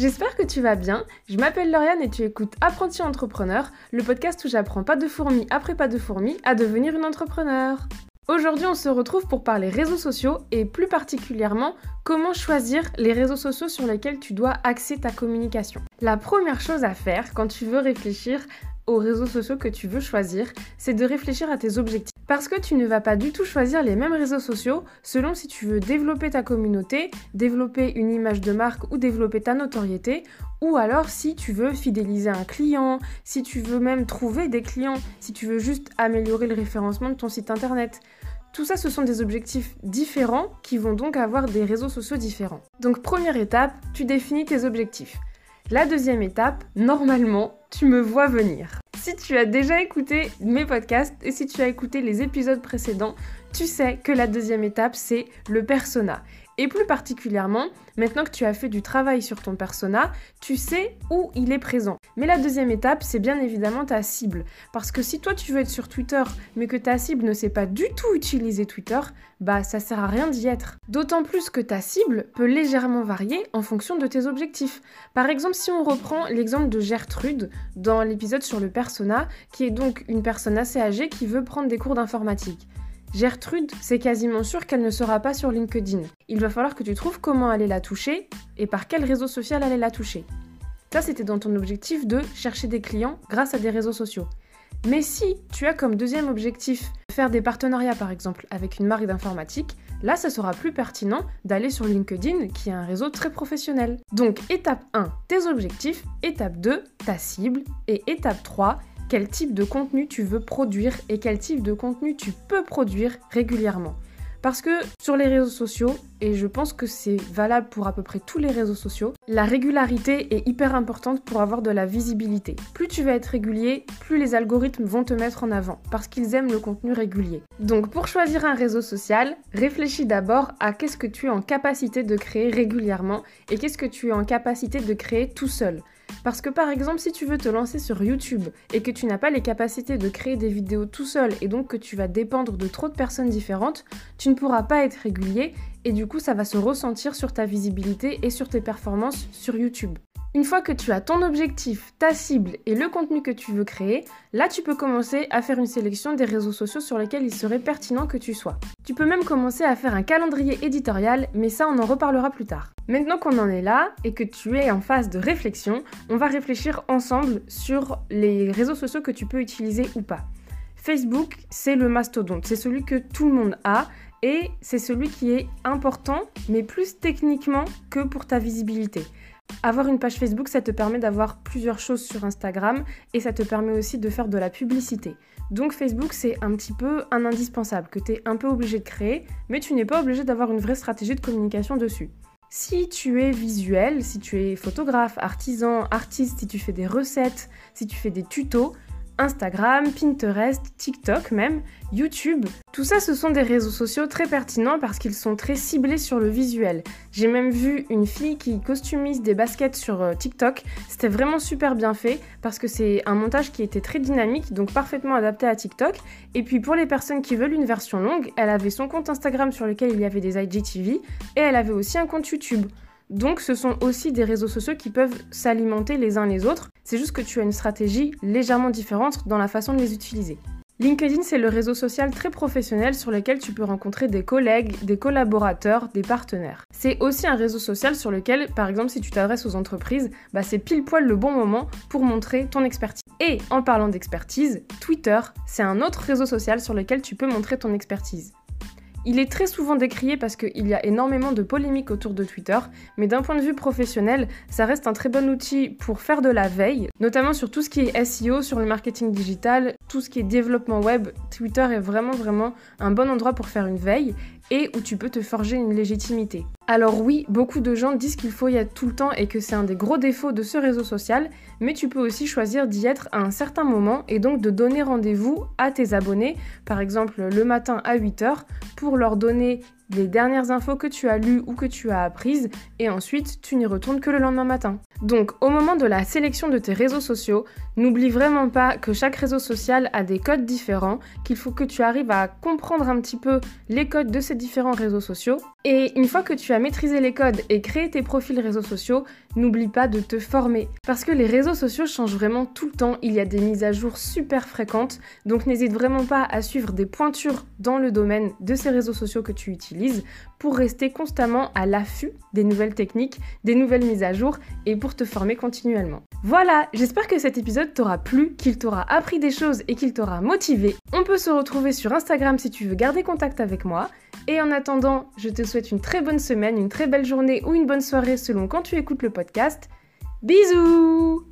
J'espère que tu vas bien. Je m'appelle Lauriane et tu écoutes Apprenti Entrepreneur, le podcast où j'apprends pas de fourmi après pas de fourmi à devenir une entrepreneur. Aujourd'hui, on se retrouve pour parler réseaux sociaux et plus particulièrement comment choisir les réseaux sociaux sur lesquels tu dois axer ta communication. La première chose à faire quand tu veux réfléchir aux réseaux sociaux que tu veux choisir, c'est de réfléchir à tes objectifs. Parce que tu ne vas pas du tout choisir les mêmes réseaux sociaux selon si tu veux développer ta communauté, développer une image de marque ou développer ta notoriété, ou alors si tu veux fidéliser un client, si tu veux même trouver des clients, si tu veux juste améliorer le référencement de ton site internet. Tout ça, ce sont des objectifs différents qui vont donc avoir des réseaux sociaux différents. Donc première étape, tu définis tes objectifs. La deuxième étape, normalement, tu me vois venir. Si tu as déjà écouté mes podcasts et si tu as écouté les épisodes précédents, tu sais que la deuxième étape, c'est le persona. Et plus particulièrement, maintenant que tu as fait du travail sur ton persona, tu sais où il est présent. Mais la deuxième étape, c'est bien évidemment ta cible. Parce que si toi tu veux être sur Twitter, mais que ta cible ne sait pas du tout utiliser Twitter, bah ça sert à rien d'y être. D'autant plus que ta cible peut légèrement varier en fonction de tes objectifs. Par exemple, si on reprend l'exemple de Gertrude dans l'épisode sur le persona, qui est donc une personne assez âgée qui veut prendre des cours d'informatique. Gertrude, c'est quasiment sûr qu'elle ne sera pas sur LinkedIn. Il va falloir que tu trouves comment aller la toucher et par quel réseau social aller la toucher. Ça, c'était dans ton objectif de chercher des clients grâce à des réseaux sociaux. Mais si tu as comme deuxième objectif faire des partenariats par exemple avec une marque d'informatique, là ça sera plus pertinent d'aller sur LinkedIn qui est un réseau très professionnel. Donc étape 1, tes objectifs, étape 2, ta cible et étape 3, quel type de contenu tu veux produire et quel type de contenu tu peux produire régulièrement. Parce que sur les réseaux sociaux, et je pense que c'est valable pour à peu près tous les réseaux sociaux, la régularité est hyper importante pour avoir de la visibilité. Plus tu vas être régulier, plus les algorithmes vont te mettre en avant, parce qu'ils aiment le contenu régulier. Donc pour choisir un réseau social, réfléchis d'abord à qu'est-ce que tu es en capacité de créer régulièrement et qu'est-ce que tu es en capacité de créer tout seul. Parce que par exemple, si tu veux te lancer sur YouTube et que tu n'as pas les capacités de créer des vidéos tout seul et donc que tu vas dépendre de trop de personnes différentes, tu ne pourras pas être régulier et du coup ça va se ressentir sur ta visibilité et sur tes performances sur YouTube. Une fois que tu as ton objectif, ta cible et le contenu que tu veux créer, là tu peux commencer à faire une sélection des réseaux sociaux sur lesquels il serait pertinent que tu sois. Tu peux même commencer à faire un calendrier éditorial, mais ça on en reparlera plus tard. Maintenant qu'on en est là et que tu es en phase de réflexion, on va réfléchir ensemble sur les réseaux sociaux que tu peux utiliser ou pas. Facebook, c'est le mastodonte, c'est celui que tout le monde a et c'est celui qui est important, mais plus techniquement que pour ta visibilité. Avoir une page Facebook, ça te permet d'avoir plusieurs choses sur Instagram et ça te permet aussi de faire de la publicité. Donc Facebook, c'est un petit peu un indispensable que tu es un peu obligé de créer, mais tu n'es pas obligé d'avoir une vraie stratégie de communication dessus. Si tu es visuel, si tu es photographe, artisan, artiste, si tu fais des recettes, si tu fais des tutos, Instagram, Pinterest, TikTok même, YouTube. Tout ça, ce sont des réseaux sociaux très pertinents parce qu'ils sont très ciblés sur le visuel. J'ai même vu une fille qui costumise des baskets sur euh, TikTok. C'était vraiment super bien fait parce que c'est un montage qui était très dynamique, donc parfaitement adapté à TikTok. Et puis pour les personnes qui veulent une version longue, elle avait son compte Instagram sur lequel il y avait des IGTV et elle avait aussi un compte YouTube. Donc ce sont aussi des réseaux sociaux qui peuvent s'alimenter les uns les autres. C'est juste que tu as une stratégie légèrement différente dans la façon de les utiliser. LinkedIn, c'est le réseau social très professionnel sur lequel tu peux rencontrer des collègues, des collaborateurs, des partenaires. C'est aussi un réseau social sur lequel, par exemple, si tu t'adresses aux entreprises, bah, c'est pile poil le bon moment pour montrer ton expertise. Et en parlant d'expertise, Twitter, c'est un autre réseau social sur lequel tu peux montrer ton expertise. Il est très souvent décrié parce qu'il y a énormément de polémiques autour de Twitter, mais d'un point de vue professionnel, ça reste un très bon outil pour faire de la veille, notamment sur tout ce qui est SEO, sur le marketing digital, tout ce qui est développement web. Twitter est vraiment vraiment un bon endroit pour faire une veille et où tu peux te forger une légitimité. Alors oui, beaucoup de gens disent qu'il faut y être tout le temps et que c'est un des gros défauts de ce réseau social, mais tu peux aussi choisir d'y être à un certain moment et donc de donner rendez-vous à tes abonnés, par exemple le matin à 8h, pour leur donner les dernières infos que tu as lues ou que tu as apprises, et ensuite tu n'y retournes que le lendemain matin. Donc au moment de la sélection de tes réseaux sociaux, n'oublie vraiment pas que chaque réseau social a des codes différents, qu'il faut que tu arrives à comprendre un petit peu les codes de ces différents réseaux sociaux. Et une fois que tu as maîtrisé les codes et créé tes profils réseaux sociaux, n'oublie pas de te former. Parce que les réseaux sociaux changent vraiment tout le temps, il y a des mises à jour super fréquentes, donc n'hésite vraiment pas à suivre des pointures dans le domaine de ces réseaux sociaux que tu utilises pour rester constamment à l'affût des nouvelles techniques, des nouvelles mises à jour et pour te former continuellement. Voilà, j'espère que cet épisode t'aura plu, qu'il t'aura appris des choses et qu'il t'aura motivé. On peut se retrouver sur Instagram si tu veux garder contact avec moi. Et en attendant, je te souhaite une très bonne semaine, une très belle journée ou une bonne soirée selon quand tu écoutes le podcast. Bisous